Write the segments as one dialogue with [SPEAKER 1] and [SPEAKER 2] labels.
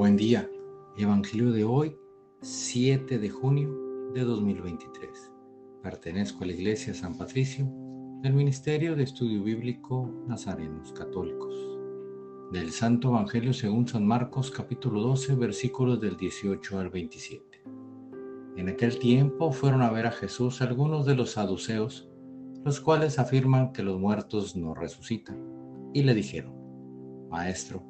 [SPEAKER 1] Buen día. Evangelio de hoy, 7 de junio de 2023. Pertenezco a la Iglesia San Patricio del Ministerio de Estudio Bíblico Nazarenos Católicos. Del Santo Evangelio según San Marcos capítulo 12 versículos del 18 al 27. En aquel tiempo fueron a ver a Jesús algunos de los saduceos, los cuales afirman que los muertos no resucitan, y le dijeron, Maestro,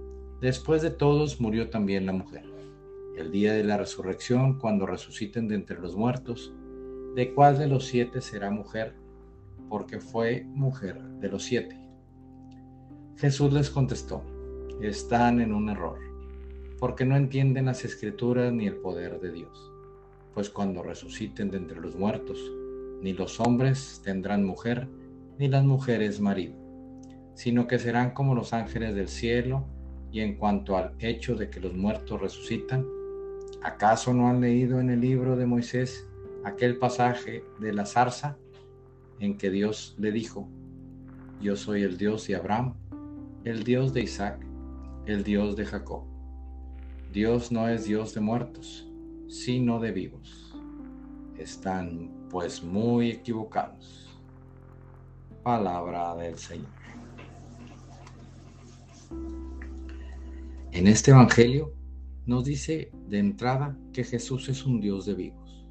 [SPEAKER 1] Después de todos murió también la mujer. El día de la resurrección, cuando resuciten de entre los muertos, ¿de cuál de los siete será mujer? Porque fue mujer de los siete. Jesús les contestó, están en un error, porque no entienden las escrituras ni el poder de Dios. Pues cuando resuciten de entre los muertos, ni los hombres tendrán mujer, ni las mujeres marido, sino que serán como los ángeles del cielo, y en cuanto al hecho de que los muertos resucitan, ¿acaso no han leído en el libro de Moisés aquel pasaje de la zarza en que Dios le dijo, yo soy el Dios de Abraham, el Dios de Isaac, el Dios de Jacob? Dios no es Dios de muertos, sino de vivos. Están pues muy equivocados. Palabra del Señor. En este Evangelio nos dice de entrada que Jesús es un Dios de vivos.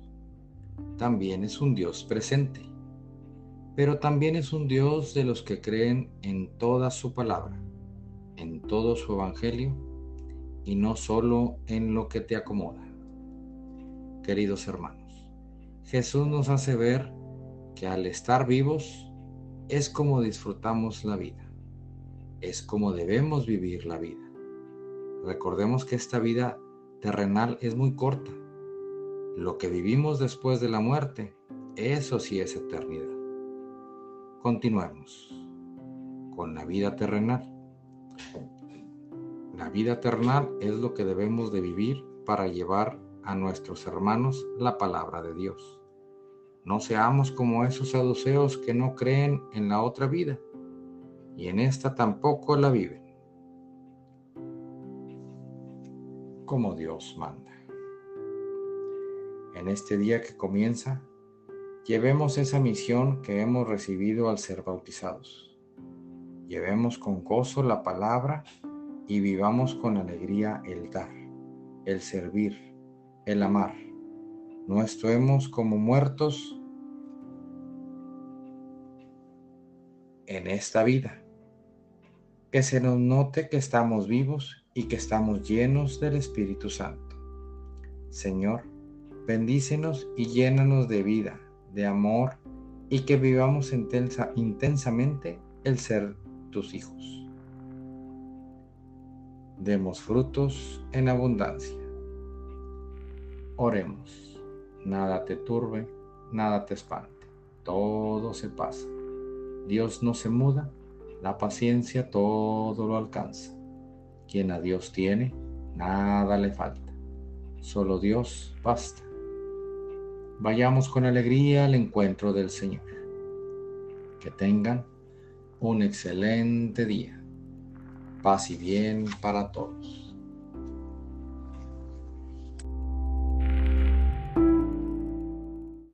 [SPEAKER 1] También es un Dios presente, pero también es un Dios de los que creen en toda su palabra, en todo su Evangelio y no solo en lo que te acomoda. Queridos hermanos, Jesús nos hace ver que al estar vivos es como disfrutamos la vida, es como debemos vivir la vida. Recordemos que esta vida terrenal es muy corta. Lo que vivimos después de la muerte, eso sí es eternidad. Continuemos con la vida terrenal. La vida terrenal es lo que debemos de vivir para llevar a nuestros hermanos la palabra de Dios. No seamos como esos saduceos que no creen en la otra vida y en esta tampoco la viven. Como Dios manda. En este día que comienza, llevemos esa misión que hemos recibido al ser bautizados. Llevemos con gozo la palabra y vivamos con alegría el dar, el servir, el amar. No estemos como muertos en esta vida. Que se nos note que estamos vivos y que estamos llenos del Espíritu Santo. Señor, bendícenos y llénanos de vida, de amor y que vivamos intensa, intensamente el ser tus hijos. Demos frutos en abundancia. Oremos. Nada te turbe, nada te espante. Todo se pasa. Dios no se muda, la paciencia todo lo alcanza. Quien a Dios tiene, nada le falta. Solo Dios basta. Vayamos con alegría al encuentro del Señor. Que tengan un excelente día. Paz y bien para todos.